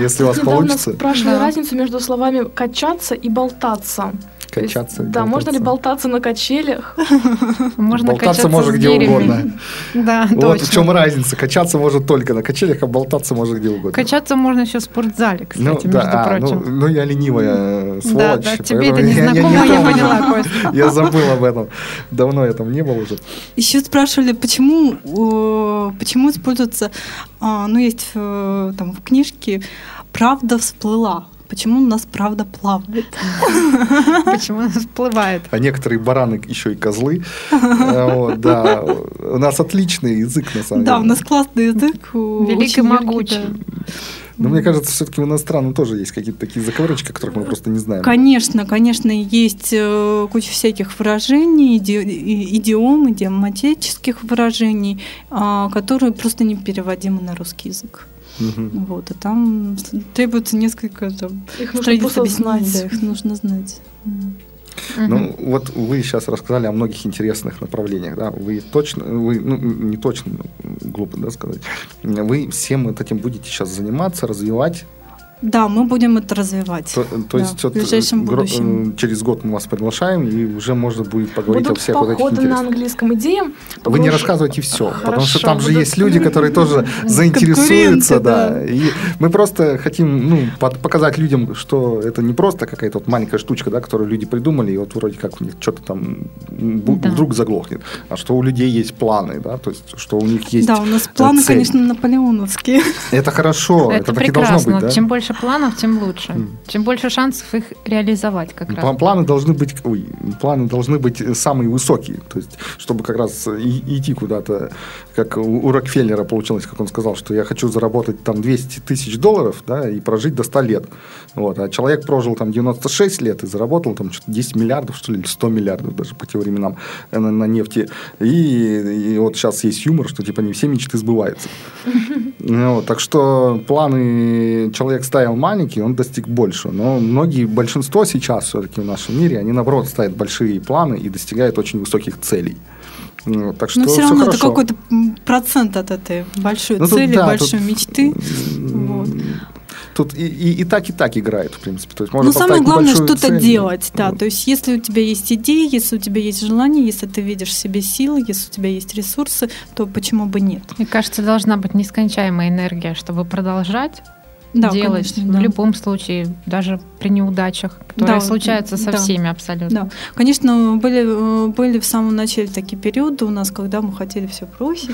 если у вас получится. спрашивали разницу между словами качаться и болтаться качаться. Есть, да, можно ли болтаться на качелях? Можно болтаться может где угодно. Да, вот точно. в чем разница. Качаться может только на качелях, а болтаться может где угодно. Качаться можно еще в спортзале, кстати, ну, да, между а, прочим. Ну, ну, я ленивая сволочь. Да, да, тебе это не знакомо, я, поняла, Кость. Я забыл об этом. Давно я там не был уже. Еще спрашивали, почему, почему используется, а, ну, есть э, там в книжке «Правда всплыла». Почему у нас правда плавает? Почему у нас всплывает? А некоторые бараны еще и козлы. Э, да, у нас отличный язык, на самом деле. Да, у нас классный язык. Великий могучий. Но мне кажется, все-таки у иностранных тоже есть какие-то такие заковырочки, которых мы просто не знаем. Конечно, конечно, есть э, куча всяких выражений, идиом, идиоматических выражений, а, которые просто не переводимы на русский язык. Угу. Вот, и там требуется несколько там, их знать. Да, их нужно знать. Ну, вот вы сейчас рассказали о многих интересных направлениях, да, вы точно, вы, ну, не точно, глупо, да, сказать, вы всем вот этим будете сейчас заниматься, развивать, да, мы будем это развивать. То, то есть да, вот в ближайшем э, будущем. Э, через год мы вас приглашаем, и уже можно будет поговорить Будут о всех вот этих интересных. на английском идеям. Вы не рассказывайте все, Хорошо, потому что там же есть люди, которые тоже заинтересуются, да. И мы просто хотим ну, показать людям, что это не просто какая-то вот маленькая штучка, да, которую люди придумали, и вот вроде как у них что-то там да. вдруг заглохнет, а что у людей есть планы, да, то есть что у них есть Да, у нас планы, цель. конечно, наполеоновские. Это хорошо, это, это так и должно быть, да? Чем больше планов, тем лучше. Mm. Чем больше шансов их реализовать как раз. Планы должны быть, ой, планы должны быть самые высокие, то есть чтобы как раз идти куда-то, как у Рокфеллера получилось, как он сказал, что я хочу заработать там 200 тысяч долларов, да, и прожить до 100 лет. Вот, а человек прожил там 96 лет и заработал там что-то 10 миллиардов, что ли, или 100 миллиардов даже по тем временам э, на, на нефти. И, и вот сейчас есть юмор, что типа не все мечты сбываются. Ну так что планы человек ставил маленькие, он достиг больше. Но многие, большинство сейчас все-таки в нашем мире, они наоборот ставят большие планы и достигают очень высоких целей. Ну, так что Но все равно хорошо. это какой-то процент от этой большой ну, цели, тут, да, большой тут... мечты. Вот. Тут и, и, и так, и так играет, в принципе. То есть можно Но самое главное что-то делать, да. То есть если у тебя есть идеи, если у тебя есть желание, если ты видишь в себе силы, если у тебя есть ресурсы, то почему бы нет? Мне кажется, должна быть нескончаемая энергия, чтобы продолжать да, делать конечно, в да. любом случае, даже при неудачах, которые да, случаются со да, всеми абсолютно. Да. Конечно, были, были в самом начале такие периоды у нас, когда мы хотели все бросить.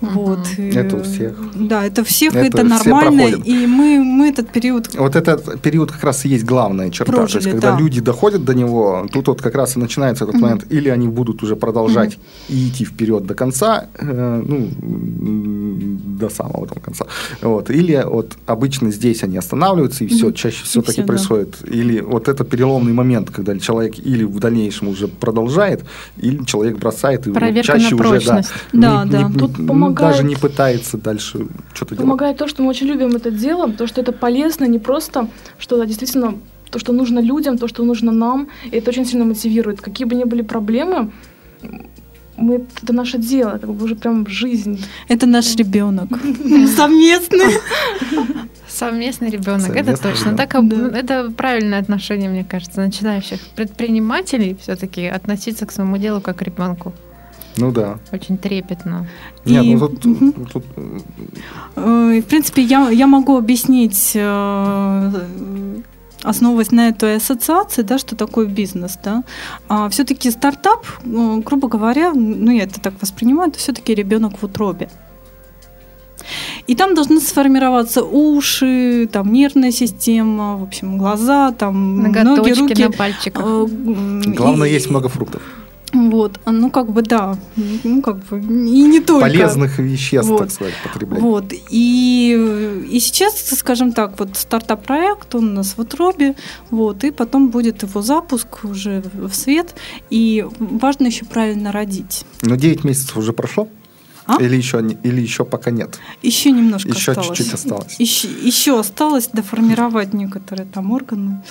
Угу. Вот. Это у всех. Да, это у всех, это, это нормально. И мы, мы этот период... Вот этот период как раз и есть главная черта. Прожили, То есть, когда да. люди доходят до него, тут вот как раз и начинается этот угу. момент. Или они будут уже продолжать угу. и идти вперед до конца, э, ну, до самого там конца. Вот. Или вот обычно здесь они останавливаются, и все, чаще всего так и происходит. Или вот это переломный момент, когда человек или в дальнейшем уже продолжает, или человек бросает, и вот чаще уже да, да, не, да. Не, Тут помогает, даже не пытается дальше что-то делать. Помогает то, что мы очень любим это дело, то, что это полезно, не просто, что да, действительно то, что нужно людям, то, что нужно нам, и это очень сильно мотивирует. Какие бы ни были проблемы, мы, это наше дело, это уже прям жизнь. Это наш ребенок. Совместный. Совместный ребенок, это точно. Так. Это правильное отношение, мне кажется, начинающих предпринимателей все-таки относиться к своему делу как к ребенку. Ну да. Очень трепетно. Нет, и, ну тут, угу. тут... Э, в принципе, я, я могу объяснить э, основываясь на этой ассоциации, да, что такое бизнес, да, а все-таки стартап, э, грубо говоря, ну я это так воспринимаю, это все-таки ребенок в утробе. И там должны сформироваться уши, там нервная система, в общем, глаза, там ноги, руки. на пальчиках. М, Главное, и- есть много фруктов. Вот, а, ну как бы да, ну как бы и не только. Полезных веществ, Вот. так сказать, потреблять. Вот. И, и сейчас, скажем так, вот стартап-проект, он у нас в утробе, вот, и потом будет его запуск уже в свет. И важно еще правильно родить. Но 9 месяцев уже прошло? А? Или, еще, или еще пока нет? Еще немножко Еще осталось. чуть-чуть осталось. Еще, еще осталось доформировать некоторые там органы.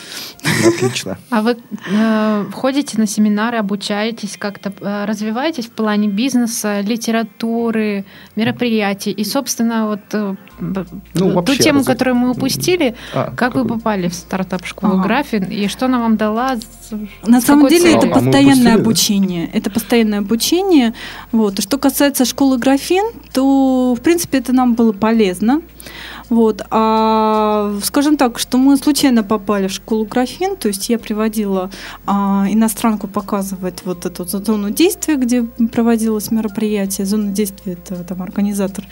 Ну, Отлично. А вы э, ходите на семинары, обучаетесь как-то, э, развиваетесь в плане бизнеса, литературы, мероприятий. И, собственно, вот э, Ну, ту вообще тему, разве- которую мы упустили, А, как вы попали в стартап-школу Ага. Графин, и что она вам дала? На самом деле целью? это А мы постоянное упустили, да? обучение. Это постоянное обучение. Вот. Что касается школы графин, то, в принципе, это нам было полезно. Вот. А, скажем так, что мы случайно попали в школу графин, то есть я приводила а, иностранку показывать вот эту зону действия, где проводилось мероприятие. Зона действия – это там организатор,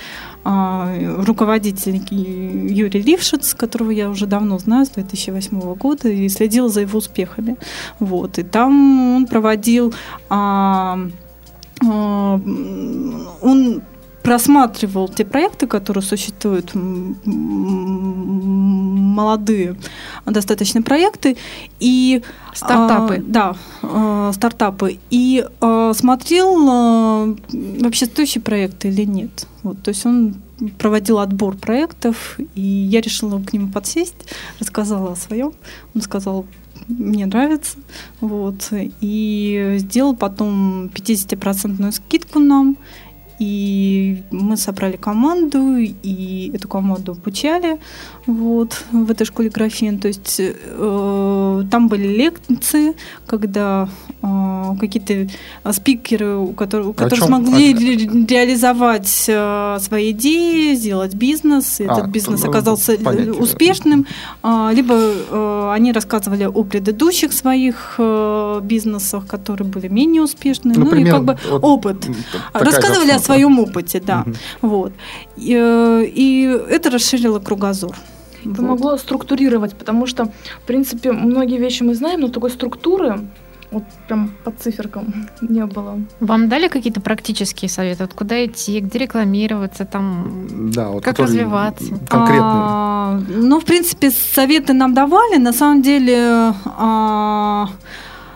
а, руководитель Юрий Лившиц, которого я уже давно знаю, с 2008 года, и следила за его успехами. Вот. И там он проводил... а, а, он просматривал те проекты, которые существуют, молодые достаточно проекты, и Стартапы. а, да, а, стартапы. И а, смотрел, а, вообще стоящие проекты или нет. Вот, то есть он проводил отбор проектов, и я решила к нему подсесть, рассказала о своем. Он сказал, мне нравится. Вот, и сделал потом 50% скидку нам. И мы собрали команду, и эту команду обучали вот, в этой школе графин. То есть э, там были лекции, когда э, какие-то спикеры, у которых, у которых смогли О- ре- реализовать э, свои идеи, сделать бизнес. И А, этот бизнес оказался понятно. успешным. А, Либо э, они рассказывали о предыдущих своих э, бизнесах, которые были менее успешны. Ну, и как бы вот опыт. же Рассказывали о. Своем опыте, да. Вот. И, э, и это расширило кругозор. Вот. Помогло структурировать, потому что, в принципе, многие вещи мы знаем, но такой структуры, вот прям по циферкам, не было. Вам дали какие-то практические советы? Вот куда идти, где рекламироваться, там, Да, вот как развиваться? Конкретные. А, ну, в принципе, советы нам давали. На самом деле, а,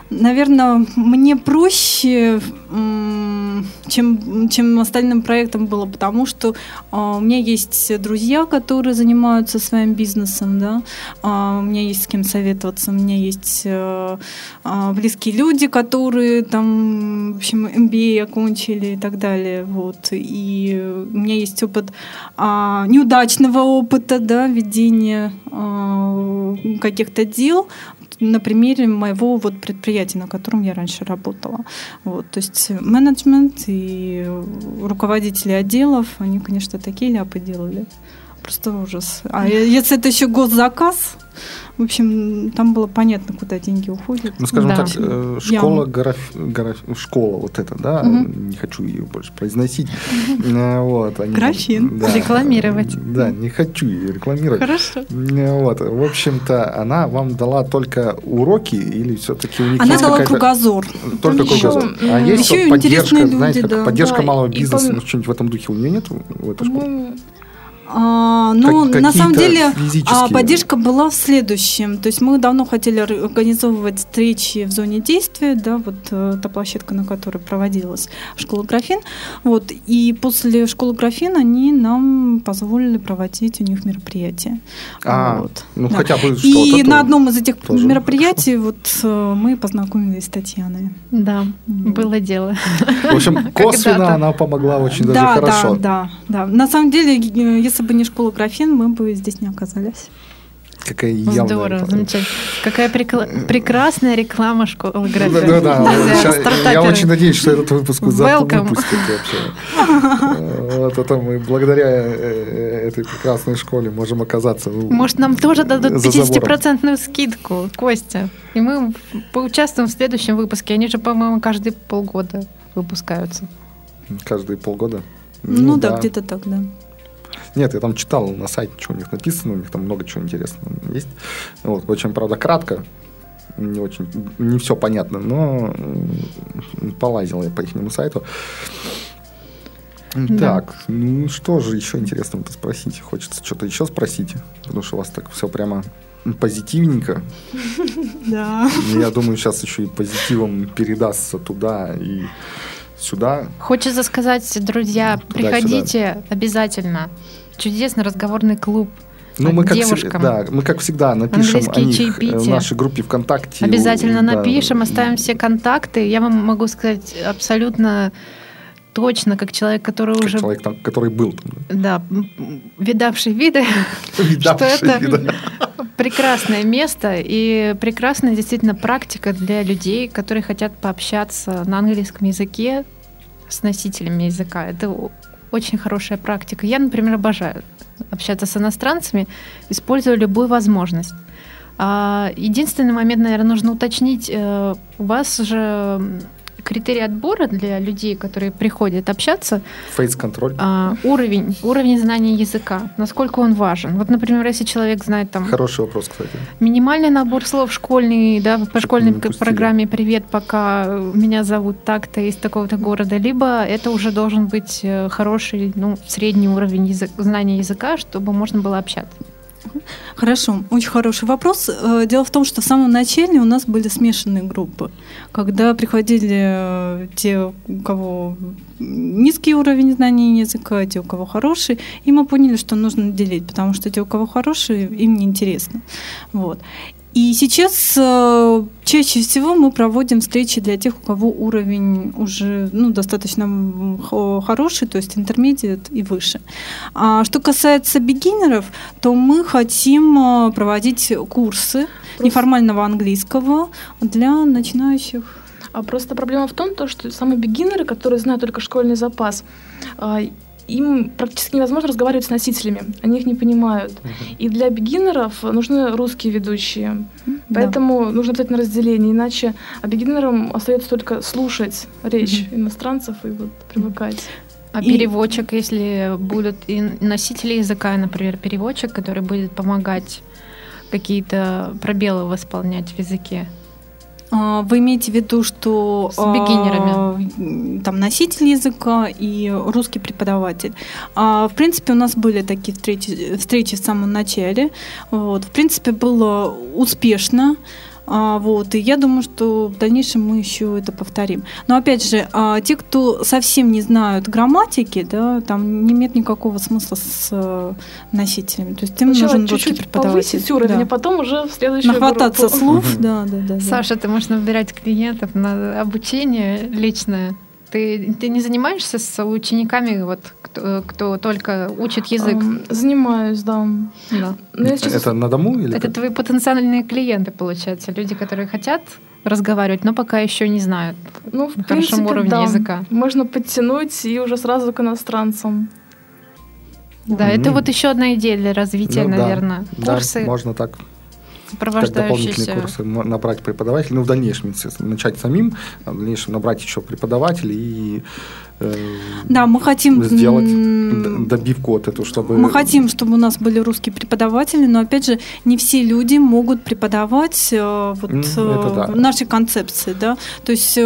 наверное, мне проще, чем, чем остальным проектам было, потому что а, у меня есть друзья, которые занимаются своим бизнесом, да, а, у меня есть с кем советоваться, у меня есть э, а, близкие люди, которые там, в общем, MBA окончили и так далее, вот, и у меня есть опыт неудачного опыта, да, ведения каких-то дел на примере моего вот предприятия, на котором я раньше работала. Вот, то есть менеджмент и руководители отделов, они, конечно, такие ляпы делали. Просто ужас. А если это еще госзаказ, в общем, там было понятно, куда деньги уходят. Ну, скажем Да. так, э, школа, граф- граф- школа вот эта, да, Мгм. не хочу ее больше произносить. Э, Вот, они- Графин. да. Рекламировать. Да, не хочу ее рекламировать. Хорошо. Э, Вот, в общем-то, она вам дала только уроки или все-таки у них Она есть дала кругозор. Только Там еще, кругозор. А м, есть еще вот поддержка, знаете, люди, как да. поддержка Да, малого бизнеса, ну, что-нибудь в этом духе у нее нет в этой школе? А, ну, Как- на самом деле, физические- а, поддержка была в следующем. То есть мы давно хотели ор- организовывать встречи в зоне действия, да, вот э, та площадка, на которой проводилась школа графин. Вот, и после школы графин они нам позволили проводить у них мероприятия. А, Вот, ну да. хотя бы И что-то. то- на одном из этих мероприятий вот э, мы познакомились с Татьяной. Да, Вот. было дело. В общем, косвенно она помогла очень даже да, хорошо. да, да, да. На самом деле, если бы не школа графин, мы бы здесь не оказались. Какая явная. Здорово, замечательно. Какая прекла- прекрасная реклама школы Да, графин. да, да. Друзья, Щас- Я очень надеюсь, что этот выпуск выпустят вообще. Э, Вот это мы благодаря э, этой прекрасной школе можем оказаться. Может, нам тоже дадут За забором. 50% скидку, Костя. И мы поучаствуем в следующем выпуске. Они же, по-моему, каждые полгода выпускаются. каждые полгода. Ну, да, где-то так, да. Нет, я там читал на сайте, что у них написано, у них там много чего интересного есть. Вот, очень, правда, кратко, не очень, не все понятно, но полазил я по их сайту. Да. Так, ну что же еще интересного-то спросить? Хочется что-то еще спросить, потому что у вас так все прямо позитивненько. Да. Я думаю, сейчас еще и позитивом передастся туда и сюда. Хочется сказать, друзья, туда, приходите сюда. обязательно. Чудесный разговорный клуб. Ну, мы как, девушкам. да, мы как всегда напишем о них чаепития. в нашей группе ВКонтакте. Обязательно да. напишем, оставим все контакты. Я вам могу сказать абсолютно точно, как человек, который как уже... человек, там, который был там. Да, видавший виды, что это прекрасное место и прекрасная действительно практика для людей, которые хотят пообщаться на английском языке с носителями языка. Это очень хорошая практика. Я, например, обожаю общаться с иностранцами, используя любую возможность. А, единственный момент, наверное, нужно уточнить. Э, у вас же критерий отбора для людей, которые приходят общаться. Фейс-контроль. А, уровень, уровень знания языка. Насколько он важен. Вот, например, если человек знает там... Хороший вопрос, кстати. Минимальный набор слов школьный, да, по школьной программе «Привет, пока меня зовут так-то из такого-то города», либо это уже должен быть э, хороший, ну, средний уровень язык, знания языка, чтобы можно было общаться. Хорошо, очень хороший вопрос. Э, дело в том, что в самом начале у нас были смешанные группы. Когда приходили э, те, у кого низкий уровень знания языка, те, у кого хороший, и мы поняли, что нужно делить, потому что те, у кого хорошие, им неинтересно. Вот. И сейчас э, чаще всего мы проводим встречи для тех, у кого уровень уже ну, достаточно хороший, то есть интермедиат и выше. А что касается бигинеров, то мы хотим э, проводить курсы Просто... неформального английского для начинающих. А просто проблема в том, что самые бигинеры, которые знают только школьный запас, а, им практически невозможно разговаривать с носителями, они их не понимают. Uh-huh. И для бигинеров нужны русские ведущие. Поэтому да. нужно обязательно разделение, иначе а бигинерам остается только слушать речь uh-huh. иностранцев и вот привыкать. А и... переводчик, если будут и носители языка, например, переводчик, который будет помогать какие-то пробелы восполнять в языке? А, вы имеете в виду, что с бигинерами? А, там носитель языка и русский преподаватель. А, в принципе, у нас были такие встречи, встречи в самом начале. Вот. В принципе, было успешно. А, вот, и я думаю, что в дальнейшем мы еще это повторим. Но опять же, а, те, кто совсем не знают грамматики, да, там не имеет никакого смысла с э, носителями. То есть им Сначала нужен чуть-чуть преподаватель. уровень, да. а потом уже в следующую Нахвататься группу. слов, да, да, да. Саша, ты можешь набирать клиентов на обучение личное. Ты, ты не занимаешься с учениками, вот, кто, кто только учит язык? Um, занимаюсь, да. да. Но сейчас... Это на дому? Или это как? твои потенциальные клиенты, получается, люди, которые хотят разговаривать, но пока еще не знают ну, в хорошем уровне да. языка. Можно подтянуть и уже сразу к иностранцам. Да, mm-hmm. это вот еще одна идея для развития, ну, наверное. Да, Курсы. Да, можно так как дополнительные курсы набрать преподавателей, ну, в дальнейшем, начать самим, а в дальнейшем набрать еще преподавателей и да, мы хотим сделать добивку вот эту, чтобы... Мы хотим, чтобы у нас были русские преподаватели, но, опять же, не все люди могут преподавать э, вот, mm, да. наши концепции. Да? То есть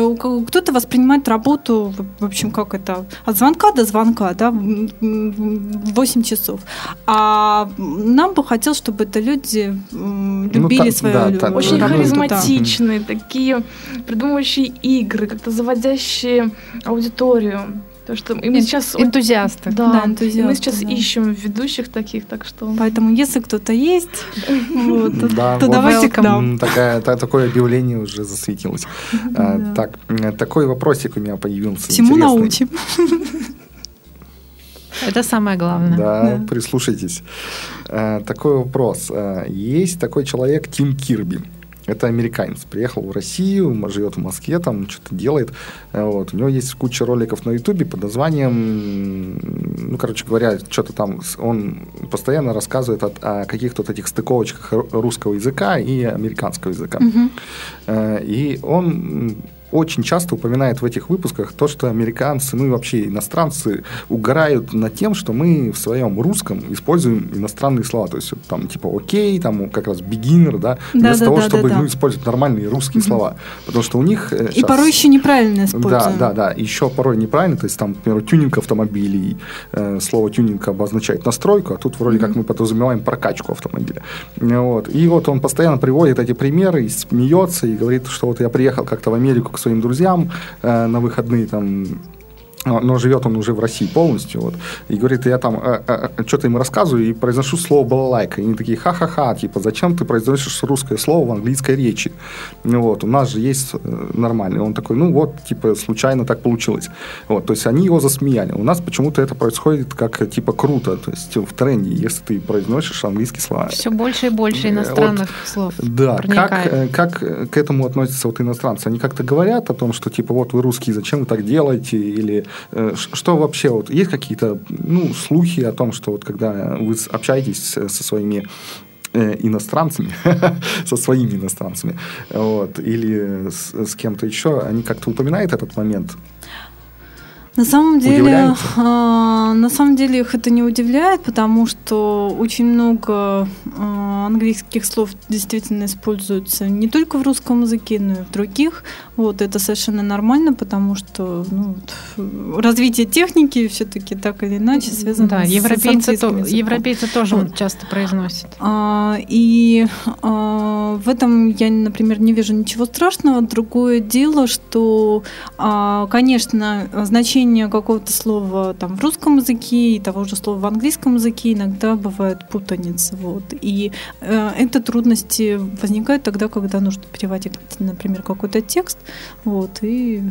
кто-то воспринимает работу, в общем, как это, от звонка до звонка, да, 8 часов. А нам бы хотелось, чтобы это люди любили ну, свою да, так, Очень работу, харизматичные, да. такие придумывающие игры, как-то заводящие аудиторию. То, что и мы сейчас энтузиасты. Да, да энтузиасты, мы сейчас да. ищем ведущих таких, так что. Поэтому, если кто-то есть, то, давайте к нам. Такая, такое объявление уже засветилось. А, так, такой вопросик у меня появился. Всему научим. Это самое главное. Да, прислушайтесь. А, такой вопрос. А, есть такой человек Тим Кирби. Это американец. Приехал в Россию, живет в Москве, там что-то делает. Вот. У него есть куча роликов на Ютубе под названием, ну, короче говоря, что-то там, он постоянно рассказывает о, о каких-то вот этих стыковочках русского языка и американского языка. Угу. И он очень часто упоминает в этих выпусках то, что американцы, ну и вообще иностранцы угорают над тем, что мы в своем русском используем иностранные слова. То есть там типа окей, там как раз beginner, да, Да, вместо да, того, да, чтобы да, да. ну, использовать нормальные русские слова. Потому что у них э, И щас- порой еще неправильно используем. да, да, да. Еще порой неправильно. То есть там, например, тюнинг автомобилей. э, слово тюнинг обозначает настройку, а тут вроде как мы подразумеваем прокачку автомобиля. Вот. И вот он постоянно приводит эти примеры, и смеется, и говорит, что вот я приехал как-то в Америку к своим друзьям э, на выходные там но живет он уже в России полностью, вот, и говорит, я там э, э, что-то им рассказываю и произношу слово балалайка, и они такие, ха-ха-ха, типа, зачем ты произносишь русское слово в английской речи? Вот, у нас же есть э, нормальный, он такой, ну вот, типа, случайно так получилось, вот, то есть они его засмеяли, у нас почему-то это происходит как, э, типа, круто, то есть в тренде, если ты произносишь английские слова. Все больше и больше Э, иностранных слов Да, как, проникает. э, как э, к этому относятся вот иностранцы? Они как-то говорят о том, что типа вот вы русские, зачем вы так делаете? Или э, что вообще вот есть какие-то ну слухи о том, что вот когда вы общаетесь со своими э, иностранцами, со своими иностранцами, вот, или с, с кем-то еще, они как-то упоминают этот момент? На самом деле, Удивляются? а, на самом деле их это не удивляет, потому что очень много а, английских слов действительно используются не только в русском языке, но и в других. Вот это совершенно нормально, потому что ну, вот, развитие техники все-таки так или иначе связано Да, с, европейцы, английским то- языком. европейцы тоже Вот. часто произносят. А, И а, в этом я, например, не вижу ничего страшного. Другое дело, что, а, конечно, значение какого-то слова там, в русском языке и того же слова в английском языке иногда бывает путаница. Вот. И э, это трудности возникают тогда, когда нужно переводить, например, какой-то текст. Вот, и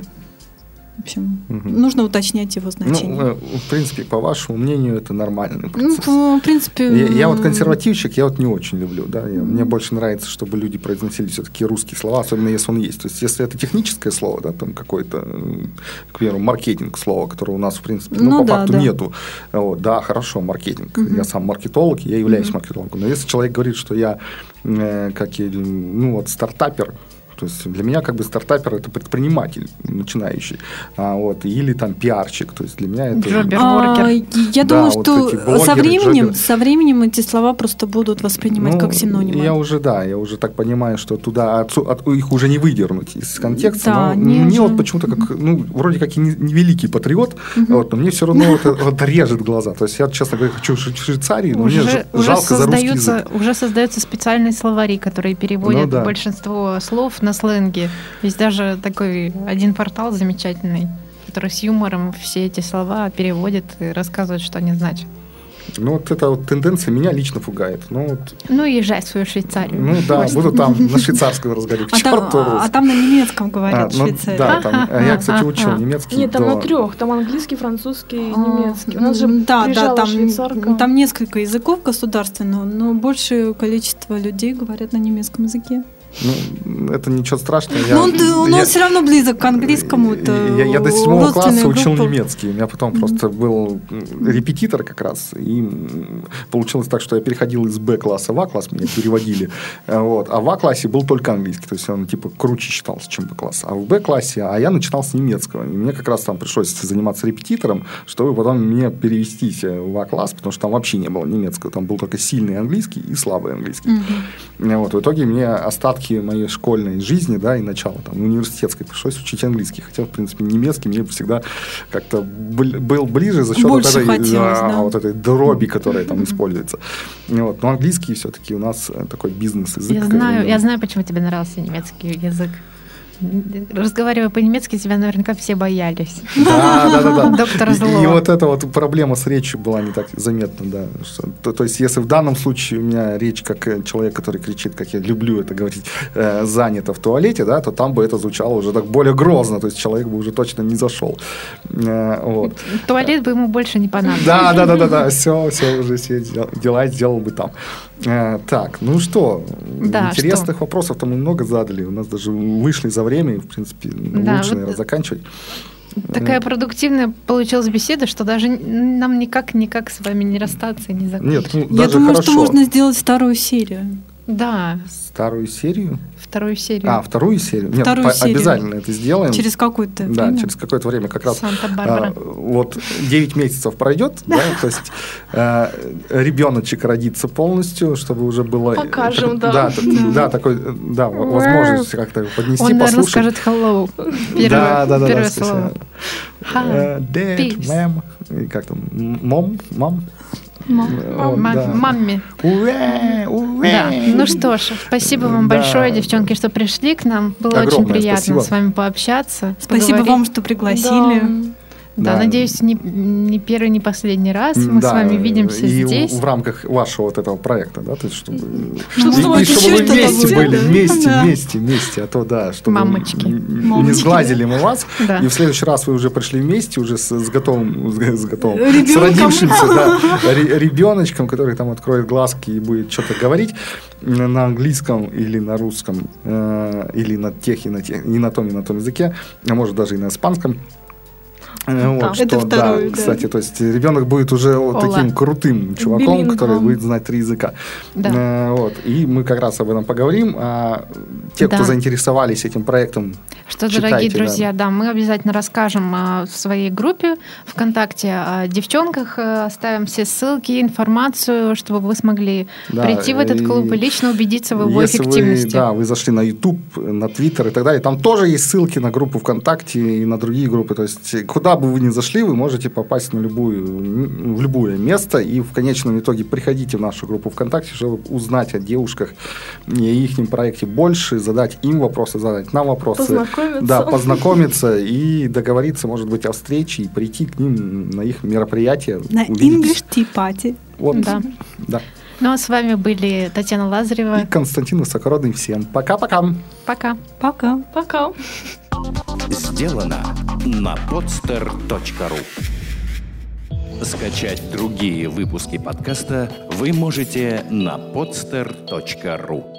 в общем, Мгм. нужно уточнять его значение. Ну, э, в принципе, по вашему мнению, это нормальный Ну, процесс. в принципе, Я, я вот консервативщик, я вот не очень люблю, да. Я- мне больше нравится, чтобы люди произносили все-таки русские слова, особенно если он есть. То есть, если это техническое слово, да, там какой-то, м, к примеру, маркетинг слово, которого у нас, в принципе, ну, Ну по да, факту да. нету. Вот, да, хорошо, маркетинг. Мгм. Я сам маркетолог, я являюсь Мгм. маркетологом. Но если человек говорит, что я, э, как я, ну, вот, стартапер, то есть для меня как бы стартапер это предприниматель начинающий, а, вот, или там пиарщик, то есть для меня это... Джобер. А. Я Да, думаю, вот что блогеры, со временем, джоберы. со временем эти слова просто будут воспринимать Ну, как синонимы. Я уже, да, я уже так понимаю, что туда отсу- от- их уже не выдернуть из контекста. Да, но мне уже- вот почему-то как, ну, вроде как и не, не великий патриот, Мгм. вот, но мне все равно это вот режет глаза. То есть я, честно говоря, хочу в Швейцарии, но мне Уже, ж- уже, жалко за русский создаются, язык. уже создаются специальные словари, которые переводят Ну да. большинство слов на сленге. Есть даже такой один портал замечательный, который с юмором все эти слова переводит и рассказывает, что они значат. Ну, вот эта вот тенденция меня лично пугает. Ну, вот, Ну, езжай в свою Швейцарию. ну да, Пусть. буду там на швейцарском разговаривать. а, там, а там на немецком говорят А, в ну, Швейцарии. да, там, а я, кстати, учил Ага. немецкий. Нет, там до- на трех. Там английский, французский и А, немецкий. У нас же да, да, там, швейцарка. там несколько языков государственных, но большее количество людей говорят на немецком языке. Ну, это ничего страшного. но он, он я- все равно близок к английскому. Я, я до седьмого класса родственная учил группа. немецкий. У меня потом просто был м, репетитор как раз. И получилось так, что я переходил из Б-класса в А-класс, меня переводили. Э, Вот. А в А-классе был только английский. То есть он типа круче считался, чем Б-класс. А в Б-классе, а я начинал с немецкого. И мне как раз там пришлось заниматься репетитором, чтобы потом мне перевестись э, в А-класс, потому что там вообще не было немецкого. Там был только сильный английский и слабый английский. Э, Вот, в итоге мне остатки моей школьной жизни, да, и начала там университетской пришлось учить английский. Хотя, в принципе, немецкий мне всегда как-то был ближе за счет вот Больше этой, хотелось, да. вот этой дроби, которая там используется. Вот. Но английский все-таки у нас э, такой бизнес-язык. Я знаю, я знаю, почему тебе нравился немецкий язык. Разговаривая по-немецки, тебя наверняка все боялись. Да, да, да, да. Доктора И- Злого. И, вот эта вот проблема с речью была не так заметна, да. Что- то, то есть, если в данном случае у меня речь как э, человек, который кричит, как я люблю это говорить, э, занято в туалете, да, то там бы это звучало уже так более грозно, то есть человек бы уже точно не зашел. Э, вот. Туалет бы ему больше не понадобился. Да, да, да, да, да, все, все, уже все дел- дела сделал бы там. Э, так, ну что, Да, интересных вопросов-то мы много задали, у нас даже вышли за время, и, в принципе, Да, лучше, вот- наверное, заканчивать. Такая продуктивная получилась беседа, что даже нам никак-никак с вами не расстаться и не закончить. Нет, ну, Я думаю, хорошо. что можно сделать вторую серию. Да, Старую серию? вторую серию. А, вторую серию? Нет, Вторую по- серию. обязательно это сделаем. Через какое-то Да, время. через какое-то время как раз Санта-Барбара. а, вот 9 месяцев пройдет, да, то есть э, ребеночек родится полностью, чтобы уже было... Покажем, да. Да, т- да, такой, да, возможность как-то поднести, Он, наверное, послушать. скажет hello. Первое, да, да, да, первое да, слово. Hi, dad, ma'am, и как там, мом, мам? Мамме. Уэ, уэ. Да. Ну что ж, спасибо вам Да. большое, девчонки, что пришли к нам. Было очень приятно спасибо. с вами пообщаться. Спасибо поговорить. вам, что пригласили. Да, Да. надеюсь, не, не первый, не последний раз мы Да, с вами видимся и в- здесь. В, рамках вашего вот этого проекта, да, то есть чтобы, Чтобы и- и чтобы вы вместе были, да. вместе, Да. вместе, вместе, а то да, чтобы Мамочки. н- не Мамочки, сглазили мы вас, Да. и в следующий раз вы уже пришли вместе, уже с, с готовым, с, с готовым, с Ребенком. родившимся, да, ре- ребеночком, который там откроет глазки и будет что-то говорить на на английском или на русском, э, или на тех, и на тех, и на том, и на том языке, а может даже и на испанском. Э, Вот, Да. что, Это второе, да. кстати, то есть ребенок будет уже вот Ола. таким крутым чуваком, Билингвом. который будет знать три языка. Да. Э, Вот. И мы как раз об этом поговорим. А те, кто Да. заинтересовались этим проектом, Что, Читайте, дорогие да. друзья, да. мы обязательно расскажем а, в своей группе ВКонтакте о девчонках, э, оставим все ссылки, информацию, чтобы вы смогли Да, прийти в этот и клуб и лично убедиться в его если эффективности. вы, да, вы зашли на YouTube, на Twitter и так далее, там тоже есть ссылки на группу ВКонтакте и на другие группы. То есть куда бы вы ни зашли, вы можете попасть на любую, в любое место и в конечном итоге приходите в нашу группу ВКонтакте, чтобы узнать о девушках и их проекте больше, задать им вопросы, задать нам вопросы. Познакомиться. Да, познакомиться и договориться, может быть, о встрече и прийти к ним на их мероприятие. На увидеть. English Tea Party. Вот, Да. да. Ну а с вами были Татьяна Лазарева. И Константин Высокородный. Всем пока-пока. Пока. Пока. Пока. Сделано на podster.ru Скачать другие выпуски подкаста вы можете на podster.ru